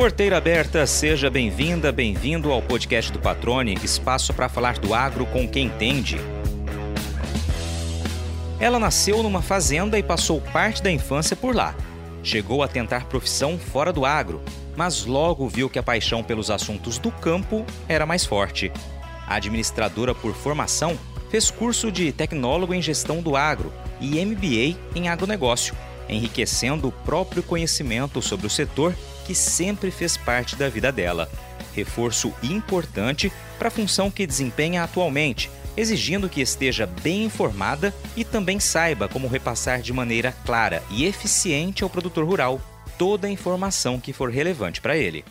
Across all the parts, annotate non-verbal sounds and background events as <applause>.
Porteira aberta, seja bem-vinda, bem-vindo ao podcast do Patrone, espaço para falar do agro com quem entende. Ela nasceu numa fazenda e passou parte da infância por lá. Chegou a tentar profissão fora do agro, mas logo viu que a paixão pelos assuntos do campo era mais forte. A administradora por formação fez curso de tecnólogo em gestão do agro e MBA em agronegócio, enriquecendo o próprio conhecimento sobre o setor que sempre fez parte da vida dela. Reforço importante para a função que desempenha atualmente, exigindo que esteja bem informada e também saiba como repassar de maneira clara e eficiente ao produtor rural toda a informação que for relevante para ele.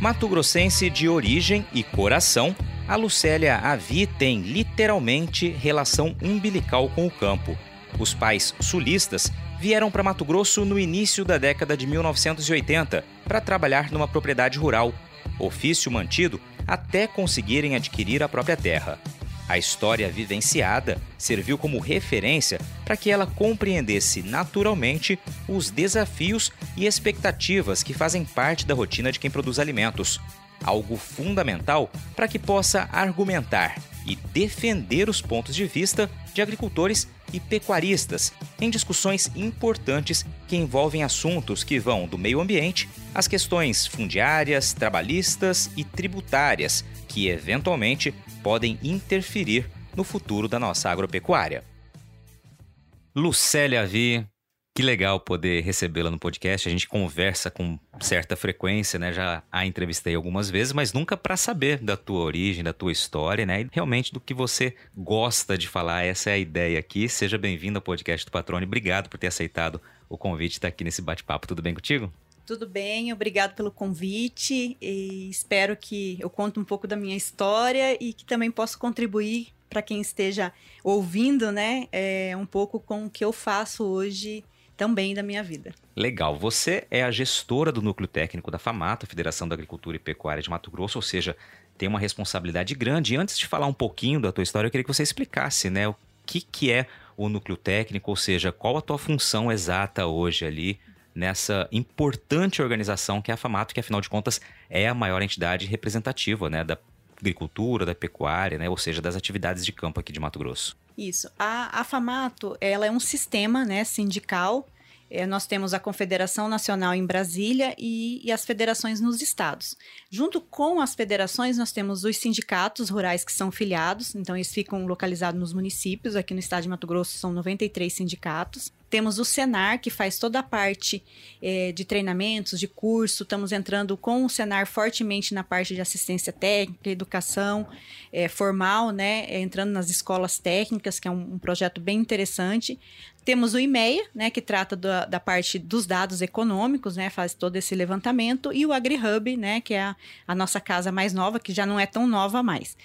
Mato Grossense de origem e coração, a Lucélia Avi tem literalmente relação umbilical com o campo. Os pais sulistas vieram para Mato Grosso no início da década de 1980 para trabalhar numa propriedade rural, ofício mantido até conseguirem adquirir a própria terra. A história vivenciada serviu como referência para que ela compreendesse naturalmente os desafios e expectativas que fazem parte da rotina de quem produz alimentos, algo fundamental para que possa argumentar e defender os pontos de vista de agricultores e pecuaristas em discussões importantes que envolvem assuntos que vão do meio ambiente às questões fundiárias, trabalhistas e tributárias, que eventualmente podem interferir no futuro da nossa agropecuária. Lucélia Vi, que legal poder recebê-la no podcast. A gente conversa com certa frequência, né? Já a entrevistei algumas vezes, mas nunca para saber da tua origem, da tua história, né? E realmente do que você gosta de falar. Essa é a ideia aqui. Seja bem-vindo ao podcast do Patrone. Obrigado por ter aceitado o convite de estar aqui nesse bate-papo. Tudo bem contigo? Tudo bem, obrigado pelo convite e espero que eu conte um pouco da minha história e que também possa contribuir para quem esteja ouvindo, né, é, um pouco com o que eu faço hoje também da minha vida. Legal. Você é a gestora do núcleo técnico da FAMATA, Federação da Agricultura e Pecuária de Mato Grosso, ou seja, tem uma responsabilidade grande. E antes de falar um pouquinho da tua história, eu queria que você explicasse, né, o que, que é o núcleo técnico, ou seja, qual a tua função exata hoje ali nessa importante organização que é a FAMATO, que afinal de contas é a maior entidade representativa, né, da agricultura, da pecuária, né, ou seja, das atividades de campo aqui de Mato Grosso. Isso. A, a FAMATO, ela é um sistema né, sindical. É, nós temos a Confederação Nacional em Brasília e, e, as federações nos estados. Junto com as federações, nós temos os sindicatos rurais que são filiados, então eles ficam localizados nos municípios. Aqui no estado de Mato Grosso são 93 sindicatos. Temos o Senar, que faz toda a parte é, de treinamentos, de curso. Estamos entrando com o Senar fortemente na parte de assistência técnica, educação é, formal, né? É, entrando nas escolas técnicas, que é um, um projeto bem interessante. Temos o IMEA, né, que trata da, da, parte dos dados econômicos, né, faz todo esse levantamento, e o AgriHub, né, que é a, a, nossa casa mais nova, que já não é tão nova mais.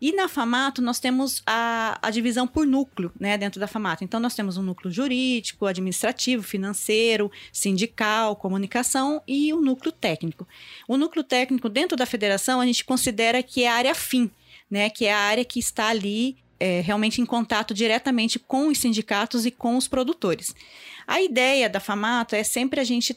E na FAMATO nós temos a, a divisão por núcleo, né, dentro da FAMATO. Então nós temos um núcleo jurídico, administrativo, financeiro, sindical, comunicação e o núcleo técnico. O núcleo técnico dentro da federação a gente considera que é a área fim, né, que é a área que está ali é, realmente em contato diretamente com os sindicatos e com os produtores. A ideia da FAMATO é sempre a gente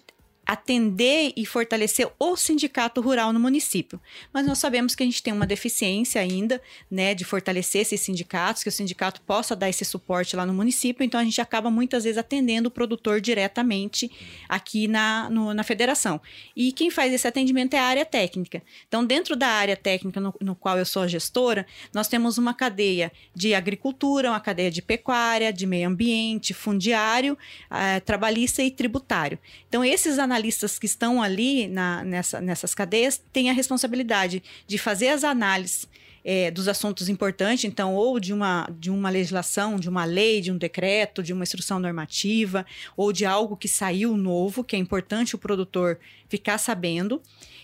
atender e fortalecer o sindicato rural no município. Mas nós sabemos que a gente tem uma deficiência ainda, né, de fortalecer esses sindicatos, que o sindicato possa dar esse suporte lá no município, então a gente acaba muitas vezes atendendo o produtor diretamente aqui na, no, na federação. E quem faz esse atendimento é a área técnica. Então, dentro da área técnica no, no qual eu sou a gestora, nós temos uma cadeia de agricultura, uma cadeia de pecuária, de meio ambiente, fundiário, uh, trabalhista e tributário. Então, esses analistas que estão ali na, nessa, nessas cadeias têm a responsabilidade de fazer as análises é, dos assuntos importantes, então, ou de uma, de uma legislação, de uma lei, de um decreto, de uma instrução normativa, ou de algo que saiu novo, que é importante o produtor ficar sabendo.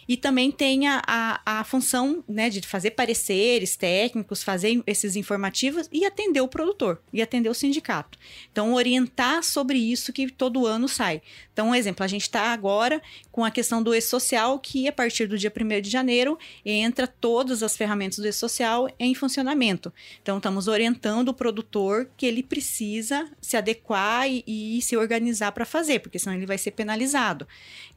E também tem a, a, a função né, de fazer pareceres técnicos, fazer esses informativos e atender o produtor e atender o sindicato. Então, orientar sobre isso que todo ano sai. Então, um exemplo, a gente está agora com a questão do e-social, que a partir do dia 1 de janeiro entra todas as ferramentas do e-social em funcionamento. Então, estamos orientando o produtor que ele precisa se adequar e, e se organizar para fazer, porque senão ele vai ser penalizado.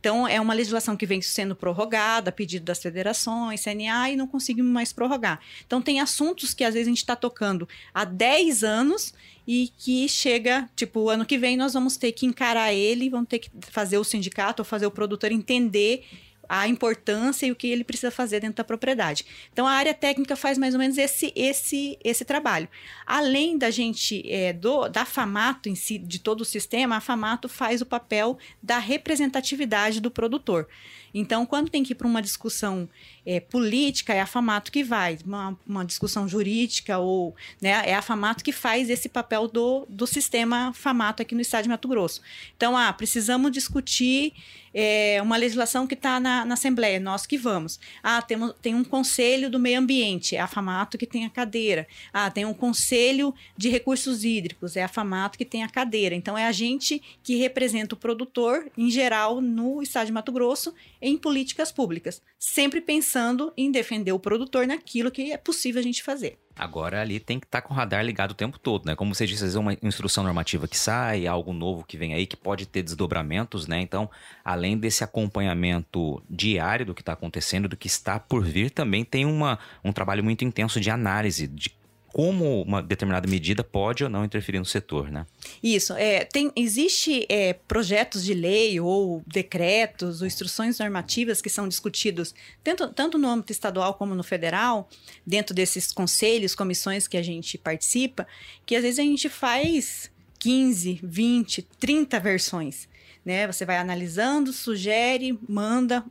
Então, é uma legislação que vem sendo prorrogada a pedido das federações, CNA, e não conseguimos mais prorrogar. Então, tem assuntos que às vezes a gente está tocando há 10 anos e que chega, tipo, ano que vem nós vamos ter que encarar ele, vamos ter que fazer o sindicato ou fazer o produtor entender a importância e o que ele precisa fazer dentro da propriedade. Então a área técnica faz mais ou menos esse esse esse trabalho. Além da gente é, do da Famato em si, de todo o sistema, a Famato faz o papel da representatividade do produtor. Então, quando tem que ir para uma discussão é, política, é a FAMATO que vai, uma, uma, discussão jurídica, ou né, é a FAMATO que faz esse papel do, do sistema FAMATO aqui no estado de Mato Grosso. Então, ah, precisamos discutir é, uma legislação que está na, na, Assembleia, nós que vamos. Ah, temos, tem um conselho do meio ambiente, é a FAMATO que tem a cadeira. Ah, tem um conselho de recursos hídricos, é a FAMATO que tem a cadeira. Então, é a gente que representa o produtor, em geral, no estado de Mato Grosso, em políticas públicas, sempre pensando em defender o produtor naquilo que é possível a gente fazer. Agora ali tem que estar tá com o radar ligado o tempo todo, né? Como você disse, às vezes é uma instrução normativa que sai, algo novo que vem aí que pode ter desdobramentos, né? Então, além desse acompanhamento diário do que está acontecendo, do que está por vir, também tem uma, um trabalho muito intenso de análise de como uma determinada medida pode ou não interferir no setor, né? Isso. É, tem, existe é, projetos de lei ou decretos ou instruções normativas que são discutidos tanto, tanto no âmbito estadual como no federal, dentro desses conselhos, comissões que a gente participa, que às vezes a gente faz 15, 20, 30 versões. Né? Você vai analisando, sugere, manda,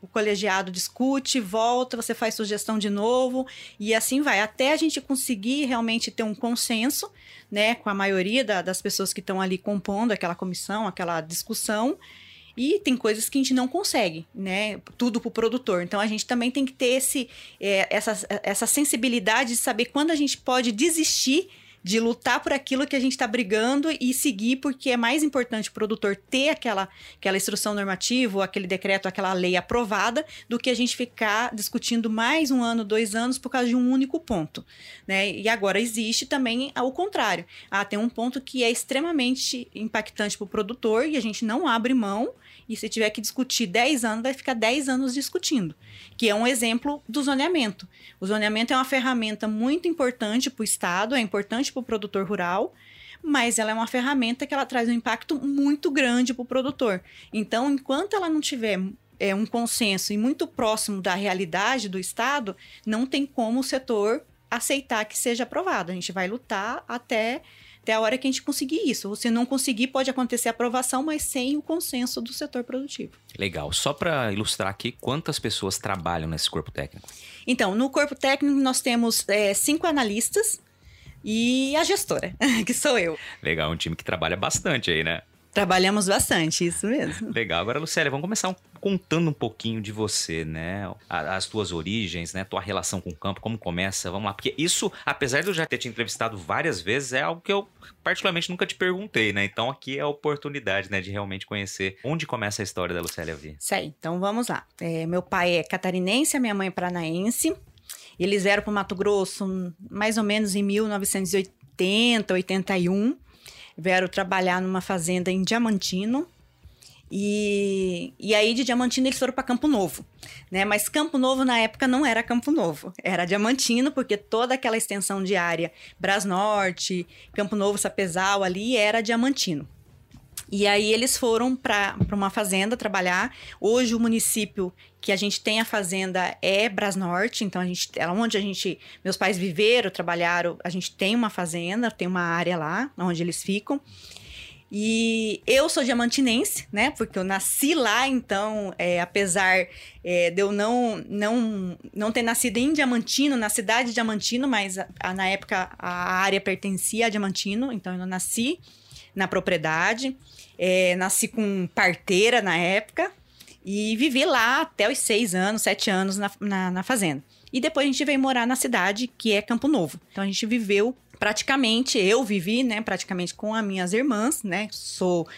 o colegiado discute, volta, você faz sugestão de novo e assim vai, até a gente conseguir realmente ter um consenso, né, com a maioria da, das pessoas que estão ali compondo aquela comissão, aquela discussão. E tem coisas que a gente não consegue, né? Tudo para o produtor. Então a gente também tem que ter esse, é, essa, essa sensibilidade de saber quando a gente pode desistir de lutar por aquilo que a gente está brigando e seguir, porque é mais importante o produtor ter aquela, aquela instrução normativa, aquele decreto, aquela lei aprovada, do que a gente ficar discutindo mais um ano, dois anos por causa de um único ponto. Né? E agora existe também o contrário. Ah, tem um ponto que é extremamente impactante para o produtor e a gente não abre mão e se tiver que discutir 10 anos, vai ficar 10 anos discutindo. Que é um exemplo do zoneamento. O zoneamento é uma ferramenta muito importante para o Estado, é importante para o produtor rural, mas ela é uma ferramenta que ela traz um impacto muito grande para o produtor. Então, enquanto ela não tiver é, um consenso e muito próximo da realidade do Estado, não tem como o setor aceitar que seja aprovado. A gente vai lutar até até a hora que a gente conseguir isso. Se não conseguir, pode acontecer a aprovação, mas sem o consenso do setor produtivo. Legal. Só para ilustrar aqui, quantas pessoas trabalham nesse corpo técnico? Então, no corpo técnico, nós temos é, cinco analistas e a gestora, <laughs> que sou eu. Legal, um time que trabalha bastante aí, né? Trabalhamos bastante, isso mesmo. Legal. Agora, Lucélia, vamos começar contando um pouquinho de você, né? As tuas origens, né? Tua relação com o campo, como começa, vamos lá. Porque isso, apesar de eu já ter te entrevistado várias vezes, é algo que eu particularmente nunca te perguntei, né? Então aqui é a oportunidade, né, de realmente conhecer onde começa a história da Lucélia V. Sei, então vamos lá. É, meu pai é catarinense, minha mãe é paranaense. Eles vieram para o Mato Grosso mais ou menos em 1980, 81 vieram trabalhar numa fazenda em Diamantino. E, e aí de Diamantino eles foram para Campo Novo, né? Mas Campo Novo na época não era Campo Novo, era Diamantino, porque toda aquela extensão de área, Brasnorte, Campo Novo, Sapezal ali era Diamantino. E aí eles foram para uma fazenda trabalhar. Hoje o município que a gente tem a fazenda é Brasnorte, então a gente, é onde a gente, meus pais viveram, trabalharam, a gente tem uma fazenda, tem uma área lá onde eles ficam. E eu sou diamantinense, né? Porque eu nasci lá, então, é, apesar é, de eu não, não, não ter nascido em Diamantino, na cidade de Diamantino, mas a, a, na época a área pertencia a Diamantino, então eu nasci na propriedade. É, nasci com parteira na época. E vivi lá até os seis anos, sete anos na, na, na fazenda. E depois a gente veio morar na cidade, que é Campo Novo. Então a gente viveu praticamente, eu vivi, né, praticamente com as minhas irmãs, né? Sou,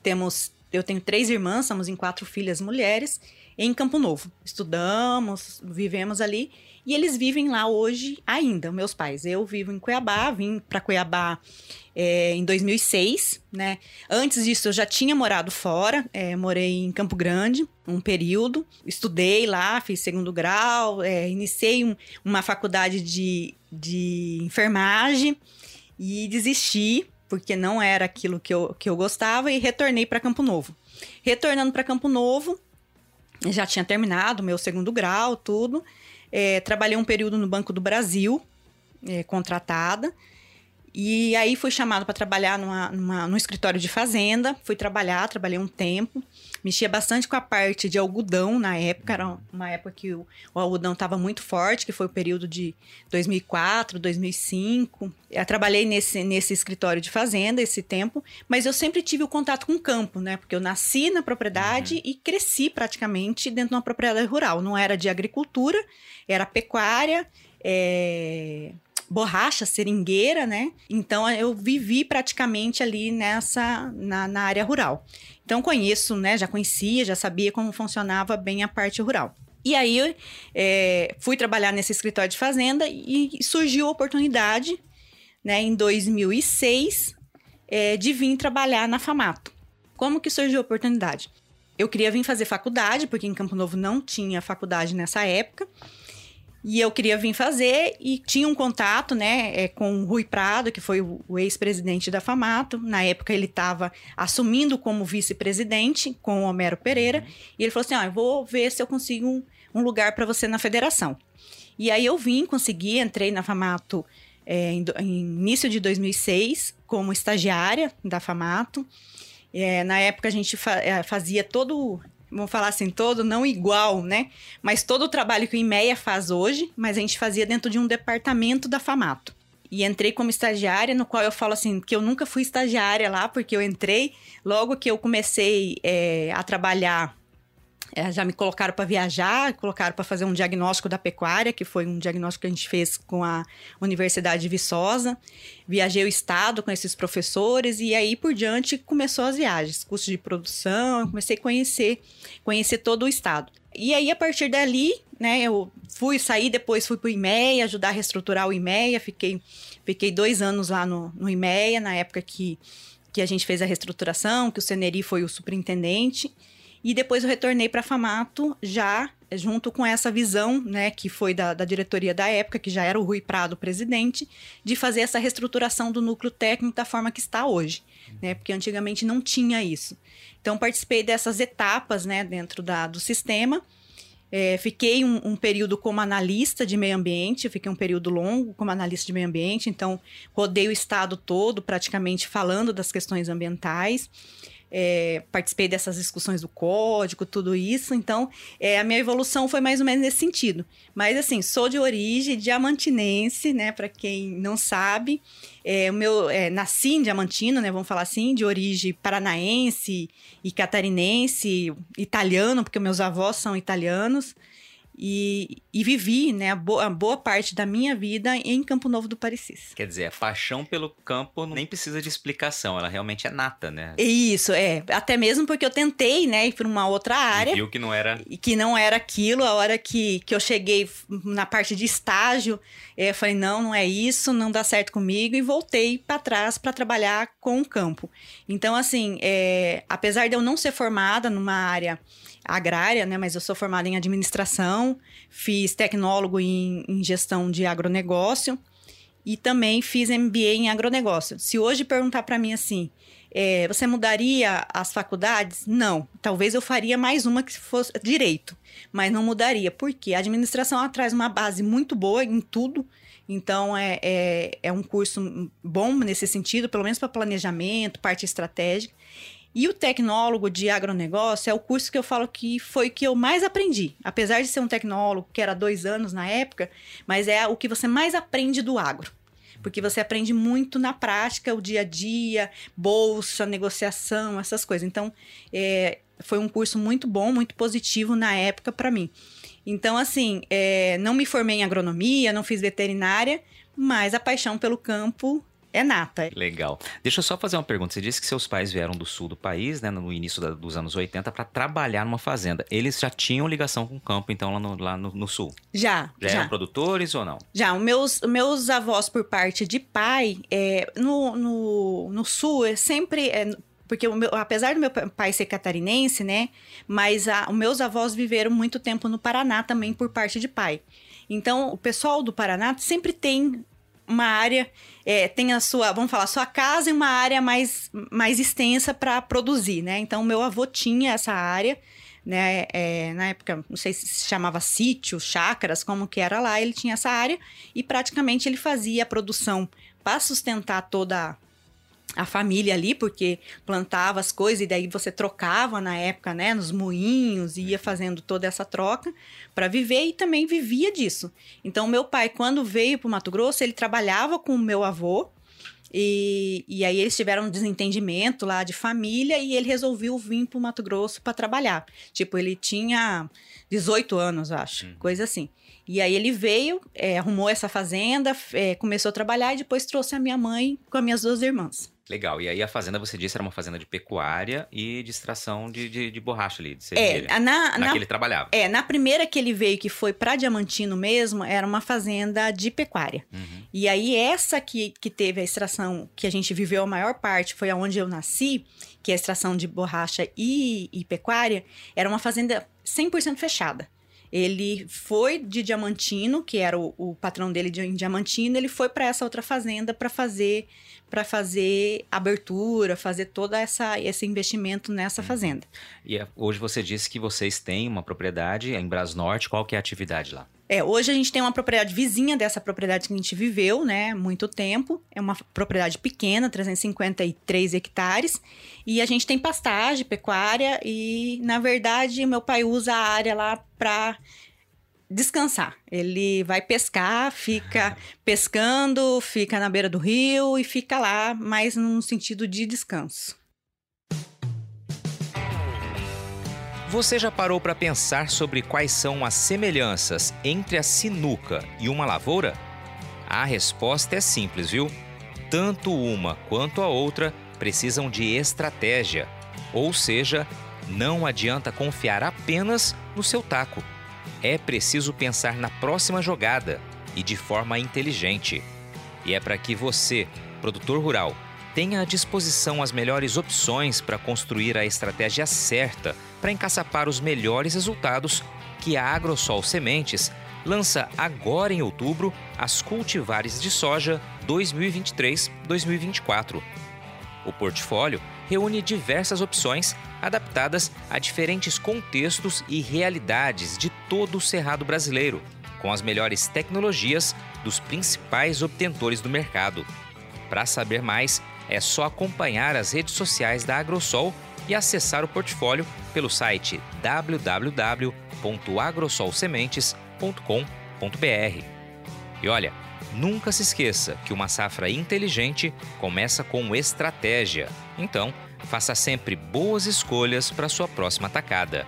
temos, eu tenho três irmãs, somos em quatro filhas mulheres, em Campo Novo. Estudamos, vivemos ali. E eles vivem lá hoje ainda, meus pais. Eu vivo em Cuiabá, vim para Cuiabá é, em 2006, né? Antes disso, eu já tinha morado fora, é, morei em Campo Grande um período, estudei lá, fiz segundo grau, é, iniciei um, uma faculdade de, de enfermagem e desisti, porque não era aquilo que eu, que eu gostava, e retornei para Campo Novo. Retornando para Campo Novo, já tinha terminado meu segundo grau, tudo. É, trabalhei um período no Banco do Brasil, é, contratada. E aí fui chamado para trabalhar numa, numa, num escritório de fazenda. Fui trabalhar, trabalhei um tempo. Mexia bastante com a parte de algodão na época. Era uma época que o, o algodão estava muito forte, que foi o período de 2004, 2005. Eu trabalhei nesse, nesse escritório de fazenda esse tempo, mas eu sempre tive o contato com o campo, né? Porque eu nasci na propriedade uhum. e cresci praticamente dentro de uma propriedade rural. Não era de agricultura, era pecuária. É borracha, seringueira, né? Então eu vivi praticamente ali nessa na, na área rural. Então conheço, né? Já conhecia, já sabia como funcionava bem a parte rural. E aí é, fui trabalhar nesse escritório de fazenda e surgiu a oportunidade, né? Em 2006 é, de vir trabalhar na Famato. Como que surgiu a oportunidade? Eu queria vir fazer faculdade, porque em Campo Novo não tinha faculdade nessa época. E eu queria vir fazer e tinha um contato, né, é, com o Rui Prado, que foi o, ex-presidente da Famato. Na época ele estava assumindo como vice-presidente com o Homero Pereira. Uhum. E ele falou assim: ah, eu vou ver se eu consigo um, um lugar para você na federação. E aí eu vim, consegui, entrei na Famato é, em, em, início de 2006 como estagiária da Famato. É, na época a gente fa é, fazia todo vamos falar assim, todo, não igual, né? Mas todo o trabalho que o IMEA faz hoje, mas a gente fazia dentro de um departamento da FAMATO. E entrei como estagiária, no qual eu falo assim, que eu nunca fui estagiária lá, porque eu entrei, logo que eu comecei é, a trabalhar é, já me colocaram para viajar, colocaram para fazer um diagnóstico da pecuária, que foi um diagnóstico que a gente fez com a Universidade de Viçosa. Viajei o estado com esses professores e aí por diante começou as viagens, curso de produção, comecei a conhecer, conhecer todo o estado. E aí a partir dali, né, eu fui sair, depois fui para o IMEA, ajudar a reestruturar o IMEA, fiquei, fiquei dois anos lá no, no IMEA, na época que, que a gente fez a reestruturação, que o Ceneri foi o superintendente. E depois eu retornei para Famato já junto com essa visão, né, que foi da, da, diretoria da época, que já era o Rui Prado presidente, de fazer essa reestruturação do núcleo técnico da forma que está hoje, né, porque antigamente não tinha isso. Então participei dessas etapas, né, dentro da, do sistema. É, fiquei um, um, período como analista de meio ambiente, fiquei um período longo como analista de meio ambiente, então rodei o estado todo praticamente falando das questões ambientais é, participei dessas discussões do código, tudo isso. Então, é, a minha evolução foi mais ou menos nesse sentido. Mas, assim, sou de origem diamantinense, né? Para quem não sabe. É, o meu, é, nasci em Diamantino, né? Vamos falar assim, de origem paranaense e catarinense, italiano, porque meus avós são italianos. E, e vivi né, a boa, a, boa, parte da minha vida em Campo Novo do Parecis. Quer dizer, a paixão pelo campo nem precisa de explicação, ela realmente é nata, né? Isso, é. Até mesmo porque eu tentei né, ir para uma outra área. E viu que não era. Que não era aquilo. A hora que, que eu cheguei na parte de estágio, é, eu falei: não, não é isso, não dá certo comigo. E voltei para trás para trabalhar com o campo. Então, assim, é, apesar de eu não ser formada numa área agrária, né? Mas eu sou formada em administração, fiz tecnólogo em, em gestão de agronegócio e também fiz MBA em agronegócio. Se hoje perguntar para mim assim, é, você mudaria as faculdades? Não. Talvez eu faria mais uma que fosse direito, mas não mudaria. Porque a administração traz uma base muito boa em tudo. Então, é, é, é um curso bom nesse sentido, pelo menos para planejamento, parte estratégica. E o tecnólogo de agronegócio é o curso que eu falo que foi o que eu mais aprendi. Apesar de ser um tecnólogo que era dois anos na época, mas é o que você mais aprende do agro. porque você aprende muito na prática, o dia a dia, bolsa, negociação, essas coisas. Então, é, foi um curso muito bom, muito positivo na época para mim. Então, assim, é, não me formei em agronomia, não fiz veterinária, mas a paixão pelo campo é nata. Legal. Deixa eu só fazer uma pergunta. Você disse que seus pais vieram do sul do país, né, no início da, dos anos 80, para trabalhar numa fazenda. Eles já tinham ligação com o campo, então, lá no, lá no, no sul? Já. Já, já eram produtores ou não? Já. Meus, meus avós, por parte de pai, é, no, no, no sul, é sempre. É, porque meu, apesar do meu pai ser catarinense, né? Mas a, os meus avós viveram muito tempo no Paraná também por parte de pai. Então, o pessoal do Paraná sempre tem uma área, é, tem a sua, vamos falar, sua casa e uma área mais, mais extensa para produzir, né? Então, meu avô tinha essa área, né? É, na época, não sei se se chamava sítio, chácaras, como que era lá, ele tinha essa área e praticamente ele fazia a produção para sustentar toda a família ali, porque plantava as coisas e daí você trocava na época, né, nos moinhos, ia fazendo toda essa troca para viver e também vivia disso. Então, meu pai, quando veio para o Mato Grosso, ele trabalhava com o meu avô e, e aí eles tiveram um desentendimento lá de família e ele resolveu vir para o Mato Grosso para trabalhar. Tipo, ele tinha 18 anos, acho, uhum. coisa assim. E aí ele veio, é, arrumou essa fazenda, é, começou a trabalhar e depois trouxe a minha mãe com as minhas duas irmãs. Legal. E aí a fazenda, você disse, era uma fazenda de pecuária e de extração de, de, de borracha ali, de É, na, na, que ele trabalhava. É, na primeira que ele veio, que foi para Diamantino mesmo, era uma fazenda de pecuária. Uhum. E aí essa que, que teve a extração, que a gente viveu a maior parte, foi aonde eu nasci, que é a extração de borracha e, e pecuária, era uma fazenda 100% fechada. Ele foi de Diamantino, que era o, o patrão dele de, em Diamantino, ele foi para essa outra fazenda para fazer para fazer abertura, fazer todo essa, esse investimento nessa uhum. fazenda. E é, hoje você disse que vocês têm uma propriedade em Brasnorte. Qual que é a atividade lá? É, hoje a gente tem uma propriedade vizinha dessa propriedade que a gente viveu, né, muito tempo. É uma propriedade pequena, 353 hectares, e a gente tem pastagem, pecuária e, na verdade, meu pai usa a área lá para descansar. Ele vai pescar, fica <laughs> pescando, fica na beira do rio e fica lá, mas num sentido de descanso. Você já parou para pensar sobre quais são as semelhanças entre a sinuca e uma lavoura? A resposta é simples, viu? Tanto uma quanto a outra precisam de estratégia, ou seja, não adianta confiar apenas no seu taco é preciso pensar na próxima jogada e de forma inteligente. E é para que você, produtor rural, tenha à disposição as melhores opções para construir a estratégia certa para encaçapar os melhores resultados que a Agrosol Sementes lança agora em outubro as cultivares de soja 2023-2024. O portfólio reúne diversas opções adaptadas a diferentes contextos e realidades de todo o cerrado brasileiro, com as melhores tecnologias dos principais obtentores do mercado. Para saber mais, é só acompanhar as redes sociais da Agrosol e acessar o portfólio pelo site www.agrosolsementes.com.br. E olha, nunca se esqueça que uma safra inteligente começa com estratégia. Então, faça sempre boas escolhas para sua próxima tacada.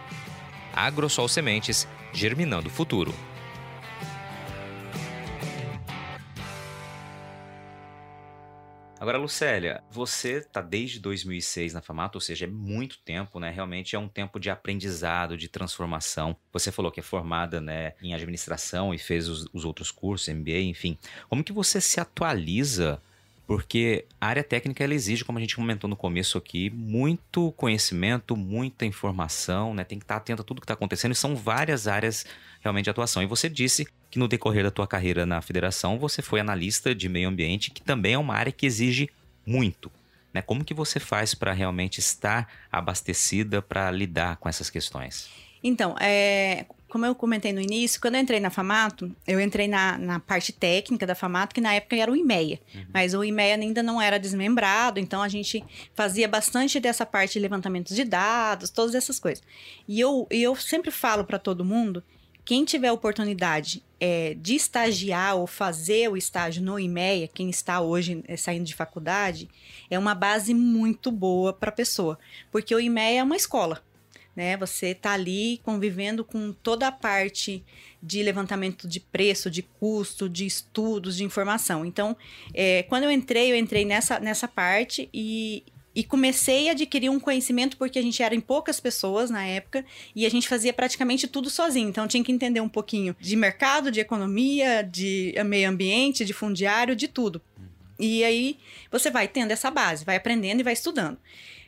Agrosol Sementes, germinando o futuro. Agora, Lucélia, você está desde 2006 na Famato, ou seja, é muito tempo, né? Realmente é um tempo de aprendizado, de transformação. Você falou que é formada né, em administração e fez os, os outros cursos, MBA, enfim. Como que você se atualiza porque a área técnica ela exige, como a gente comentou no começo aqui, muito conhecimento, muita informação, né? Tem que estar atento a tudo que está acontecendo e são várias áreas realmente de atuação. E você disse que no decorrer da tua carreira na federação você foi analista de meio ambiente, que também é uma área que exige muito. Né? Como que você faz para realmente estar abastecida para lidar com essas questões? Então, é, como eu comentei no início, quando eu entrei na Famato, eu entrei na, na parte técnica da Famato, que na época era o IMEA. Uhum. Mas o IMEA ainda não era desmembrado, então a gente fazia bastante dessa parte de levantamento de dados, todas essas coisas. E eu, eu sempre falo para todo mundo quem tiver oportunidade é, de estagiar ou fazer o estágio no IMEA, quem está hoje é, saindo de faculdade, é uma base muito boa para a pessoa, porque o IMEA é uma escola. Né? Você está ali convivendo com toda a parte de levantamento de preço, de custo, de estudos, de informação. Então, é, quando eu entrei, eu entrei nessa, nessa parte e, e comecei a adquirir um conhecimento porque a gente era em poucas pessoas na época e a gente fazia praticamente tudo sozinho. Então tinha que entender um pouquinho de mercado, de economia, de meio ambiente, de fundiário, de tudo. E aí você vai tendo essa base, vai aprendendo e vai estudando.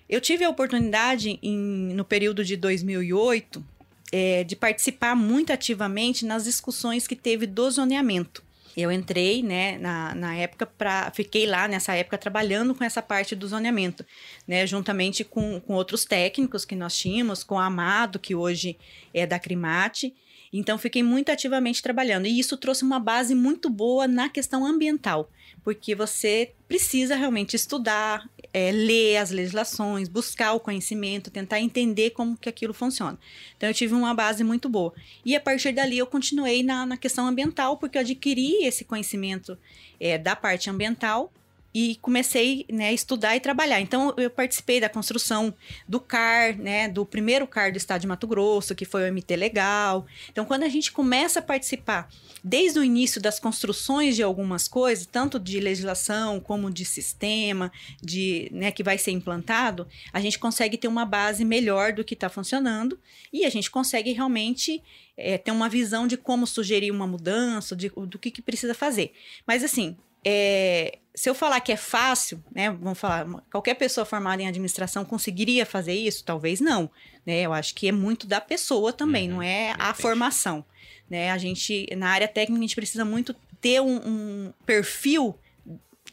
Eu tive a oportunidade em, no período de 2008 é, de participar muito ativamente nas discussões que teve do zoneamento eu entrei, né, na, na época, para fiquei lá nessa época trabalhando com essa parte do zoneamento, né, juntamente com, com outros técnicos que nós tínhamos, com o Amado, que hoje é da Crimate. Então, fiquei muito ativamente trabalhando. E isso trouxe uma base muito boa na questão ambiental porque você precisa realmente estudar, é, ler as legislações, buscar o conhecimento, tentar entender como que aquilo funciona. Então eu tive uma base muito boa. E a partir dali eu continuei na, na questão ambiental, porque eu adquiri esse conhecimento é, da parte ambiental e comecei né, a estudar e trabalhar. Então, eu participei da construção do CAR, né, do primeiro CAR do estado de Mato Grosso, que foi o MT Legal. Então, quando a gente começa a participar desde o início das construções de algumas coisas, tanto de legislação como de sistema, de né, que vai ser implantado, a gente consegue ter uma base melhor do que está funcionando e a gente consegue realmente é, ter uma visão de como sugerir uma mudança, de, do que, que precisa fazer. Mas, assim, é, se eu falar que é fácil, né, vamos falar, qualquer pessoa formada em administração conseguiria fazer isso? Talvez não, né? Eu acho que é muito da pessoa também, uhum, não é a formação, né? A gente na área técnica a gente precisa muito ter um, um perfil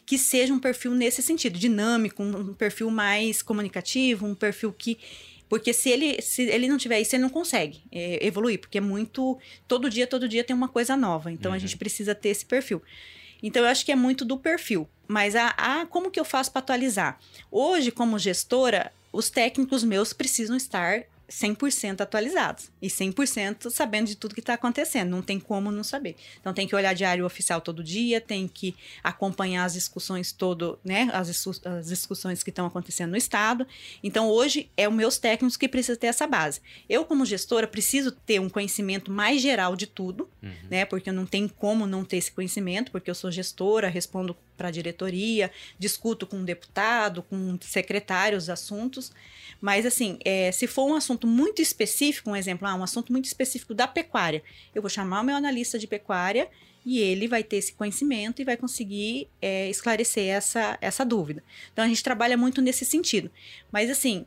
que seja um perfil nesse sentido, dinâmico, um perfil mais comunicativo, um perfil que porque se ele, se ele não tiver isso, ele não consegue é, evoluir, porque é muito. Todo dia, todo dia tem uma coisa nova. Então uhum. a gente precisa ter esse perfil. Então, eu acho que é muito do perfil. Mas a, a como que eu faço para atualizar? Hoje, como gestora, os técnicos meus precisam estar 100% atualizados e 100% sabendo de tudo que está acontecendo. Não tem como não saber. Então tem que olhar diário oficial todo dia, tem que acompanhar as discussões todo, né, as, as discussões que estão acontecendo no estado. Então hoje é os meus técnicos que precisam ter essa base. Eu como gestora preciso ter um conhecimento mais geral de tudo, uhum. né, porque não tem como não ter esse conhecimento, porque eu sou gestora, respondo para a diretoria, discuto com o deputado, com secretários assuntos. Mas, assim, é, se for um assunto muito específico, um exemplo, ah, um assunto muito específico da pecuária, eu vou chamar o meu analista de pecuária e ele vai ter esse conhecimento e vai conseguir é, esclarecer essa, essa dúvida. Então, a gente trabalha muito nesse sentido. Mas, assim,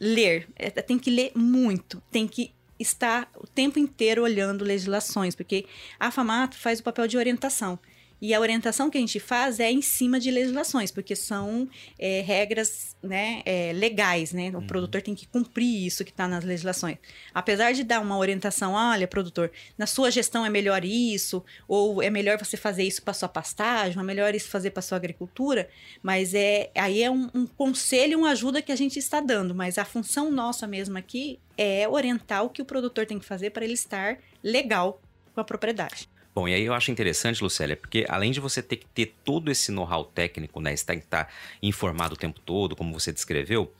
ler, é, tem que ler muito, tem que estar o tempo inteiro olhando legislações, porque a FAMATO faz o papel de orientação. E a orientação que a gente faz é em cima de legislações, porque são é, regras né, é, legais, né? O uhum. produtor tem que cumprir isso que está nas legislações. Apesar de dar uma orientação, olha, produtor, na sua gestão é melhor isso, ou é melhor você fazer isso para sua pastagem, é melhor isso fazer para sua agricultura, mas é aí é um, um conselho, uma ajuda que a gente está dando, mas a função nossa mesmo aqui é orientar o que o produtor tem que fazer para ele estar legal com a propriedade. Bom, e aí eu acho interessante, Lucélia, porque além de você ter que ter todo esse know-how técnico, né, estar, informado o tempo todo, como você descreveu,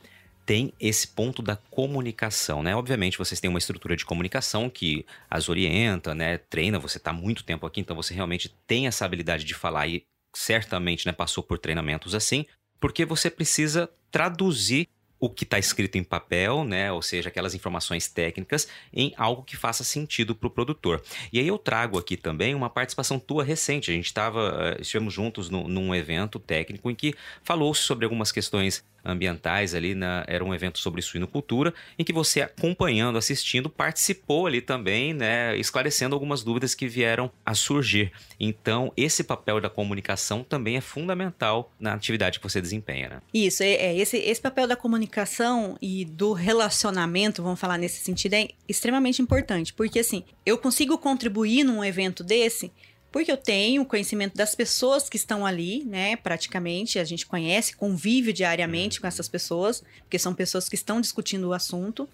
tem esse ponto da comunicação, né? Obviamente vocês têm uma estrutura de comunicação que as orienta, né? Treina, você está muito tempo aqui, então você realmente tem essa habilidade de falar e certamente né, passou por treinamentos assim, porque você precisa traduzir o que está escrito em papel, né? Ou seja, aquelas informações técnicas em algo que faça sentido para o produtor. E aí eu trago aqui também uma participação tua recente. A gente estava, eh, estivemos juntos no, num evento técnico em que falou-se sobre algumas questões ambientais ali, na, era um evento sobre suinocultura, em que você acompanhando, assistindo, participou ali também, né, esclarecendo algumas dúvidas que vieram a surgir. Então, esse papel da comunicação também é fundamental na atividade que você desempenha, né? Isso, é, é esse, esse papel da comunicação e do relacionamento, vamos falar nesse sentido, é extremamente importante, porque assim, eu consigo contribuir num evento desse porque eu tenho conhecimento das pessoas que estão ali, né? Praticamente, a gente conhece, convive diariamente com essas pessoas, porque são pessoas que estão discutindo o assunto.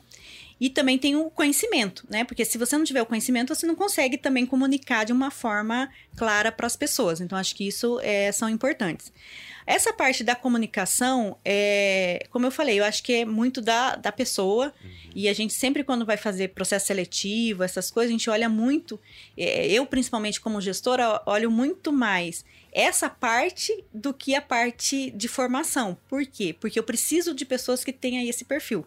E também tem o conhecimento, né? Porque se você não tiver o conhecimento, você não consegue também comunicar de uma forma clara para as pessoas. Então, acho que isso é, são importantes. Essa parte da comunicação, é, como eu falei, eu acho que é muito da, da pessoa. Uhum. E a gente sempre, quando vai fazer processo seletivo, essas coisas, a gente olha muito. É, eu, principalmente como gestora, olho muito mais essa parte do que a parte de formação. Por quê? Porque eu preciso de pessoas que tenham esse perfil.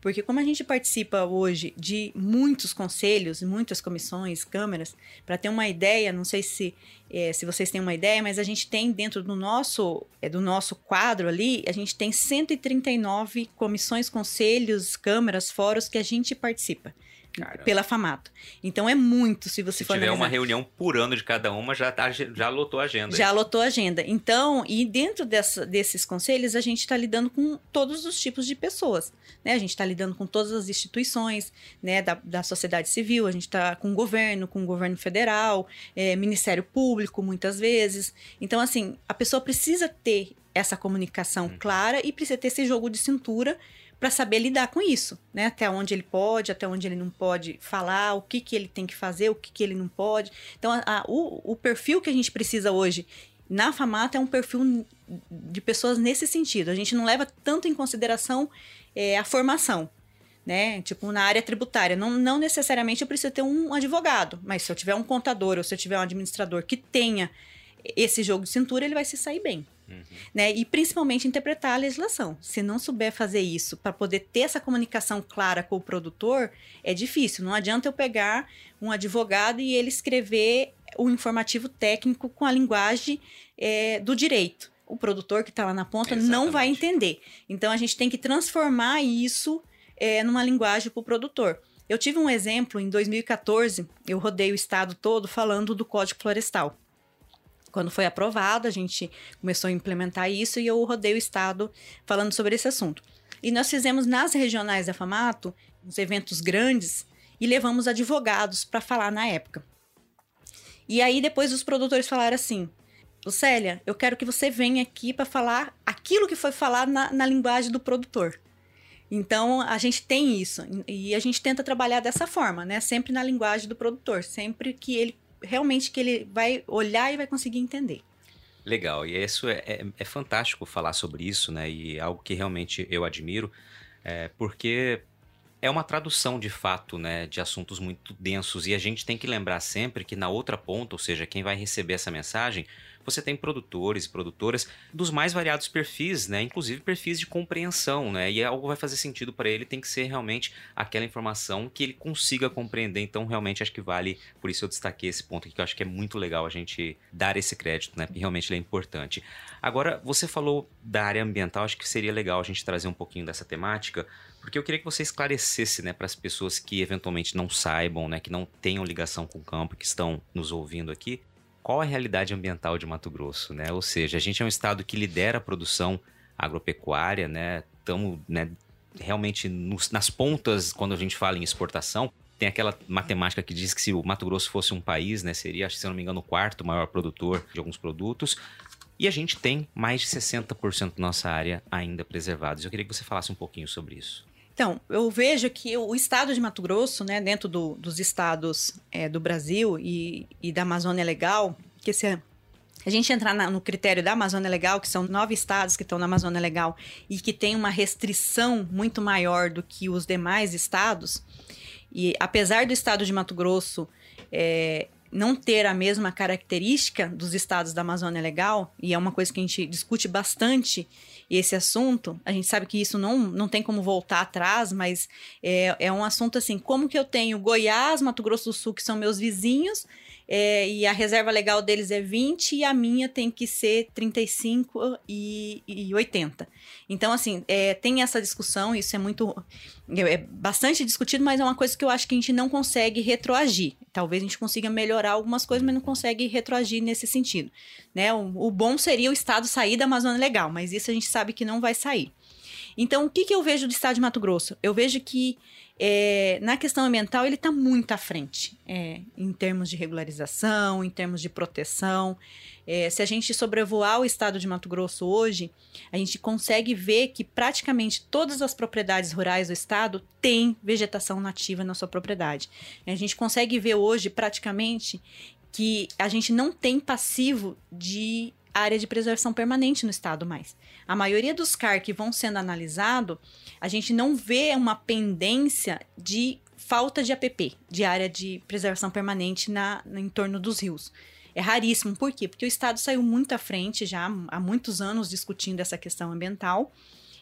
Porque como a gente participa hoje de muitos conselhos, muitas comissões, câmeras, para ter uma ideia, não sei se, é, se vocês têm uma ideia, mas a gente tem dentro do nosso, é, do nosso quadro ali, a gente tem 139 comissões, conselhos, câmeras, fóruns que a gente participa. Caramba. pela Famato. Então é muito se você se for tiver analisar. uma reunião por ano de cada uma, já, tá, já lotou a agenda. Já lotou a agenda. Então, e dentro dessa, desses conselhos, a gente está lidando com todos os tipos de pessoas. Né? A gente está lidando com todas as instituições né, da, da sociedade civil, a gente está com o governo, com o governo federal, é, Ministério Público, muitas vezes. Então, assim, a pessoa precisa ter essa comunicação hum. clara e precisa ter esse jogo de cintura para saber lidar com isso, né? Até onde ele pode, até onde ele não pode falar, o que, que ele tem que fazer, o que, que ele não pode. Então, a, a, o, o perfil que a gente precisa hoje na FAMATA é um perfil de pessoas nesse sentido. A gente não leva tanto em consideração é, a formação, né? Tipo, na área tributária. Não, não necessariamente eu preciso ter um advogado, mas se eu tiver um contador ou se eu tiver um administrador que tenha esse jogo de cintura, ele vai se sair bem. Uhum. Né? E principalmente interpretar a legislação. Se não souber fazer isso para poder ter essa comunicação clara com o produtor, é difícil. Não adianta eu pegar um advogado e ele escrever o informativo técnico com a linguagem é, do direito. O produtor que está lá na ponta Exatamente. não vai entender. Então a gente tem que transformar isso é, numa linguagem para o produtor. Eu tive um exemplo em 2014, eu rodei o estado todo falando do Código Florestal. Quando foi aprovado, a gente começou a implementar isso e eu rodei o estado falando sobre esse assunto. E nós fizemos nas regionais da FAMATO uns eventos grandes e levamos advogados para falar na época. E aí depois os produtores falaram assim: Lucélia, eu quero que você venha aqui para falar aquilo que foi falado na, na linguagem do produtor. Então a gente tem isso e a gente tenta trabalhar dessa forma, né? Sempre na linguagem do produtor, sempre que ele realmente que ele vai olhar e vai conseguir entender. Legal, e isso é, é, é fantástico falar sobre isso, né? E é algo que realmente eu admiro, é, porque é uma tradução de fato, né, de assuntos muito densos e a gente tem que lembrar sempre que na outra ponta, ou seja, quem vai receber essa mensagem, você tem produtores e produtoras dos mais variados perfis, né? Inclusive perfis de compreensão, né? E algo vai fazer sentido para ele, tem que ser realmente aquela informação que ele consiga compreender. Então, realmente acho que vale, por isso eu destaquei esse ponto aqui, que eu acho que é muito legal a gente dar esse crédito, né? Realmente ele é importante. Agora, você falou da área ambiental, acho que seria legal a gente trazer um pouquinho dessa temática, porque eu queria que você esclarecesse, né, para as pessoas que eventualmente não saibam, né, que não tenham ligação com o campo, que estão nos ouvindo aqui, qual a realidade ambiental de Mato Grosso, né? Ou seja, a gente é um estado que lidera a produção agropecuária, né? Estamos né, realmente nos, nas pontas quando a gente fala em exportação. Tem aquela matemática que diz que se o Mato Grosso fosse um país, né, seria, se eu não me engano, o quarto maior produtor de alguns produtos. E a gente tem mais de 60% da nossa área ainda preservados. Eu queria que você falasse um pouquinho sobre isso. Então, eu vejo que o estado de Mato Grosso, né, dentro do, dos estados é, do Brasil e, e, da Amazônia Legal, que se a gente entrar na, no critério da Amazônia Legal, que são nove estados que estão na Amazônia Legal e que tem uma restrição muito maior do que os demais estados, e apesar do estado de Mato Grosso é, não ter a mesma característica dos estados da Amazônia Legal, e é uma coisa que a gente discute bastante esse assunto, a gente sabe que isso não, não tem como voltar atrás, mas é, é um assunto assim, como que eu tenho Goiás, Mato Grosso do Sul, que são meus vizinhos, é, e a reserva legal deles é 20 e a minha tem que ser 35 e, e 80. Então, assim, é, tem essa discussão, isso é muito. É, é bastante discutido, mas é uma coisa que eu acho que a gente não consegue retroagir. Talvez a gente consiga melhorar algumas coisas, mas não consegue retroagir nesse sentido. Né? O, o bom seria o Estado sair da Amazônia Legal, mas isso a gente sabe que não vai sair. Então, o que, que eu vejo do estado de Mato Grosso? Eu vejo que é, na questão ambiental ele está muito à frente, é, em termos de regularização, em termos de proteção. É, se a gente sobrevoar o estado de Mato Grosso hoje, a gente consegue ver que praticamente todas as propriedades rurais do estado têm vegetação nativa na sua propriedade. A gente consegue ver hoje praticamente que a gente não tem passivo de área de preservação permanente no estado mais. A maioria dos CAR que vão sendo analisados, a gente não vê uma pendência de falta de APP, de área de preservação permanente na, no entorno dos rios. É raríssimo. Por quê? Porque o Estado saiu muito à frente já há muitos anos discutindo essa questão ambiental.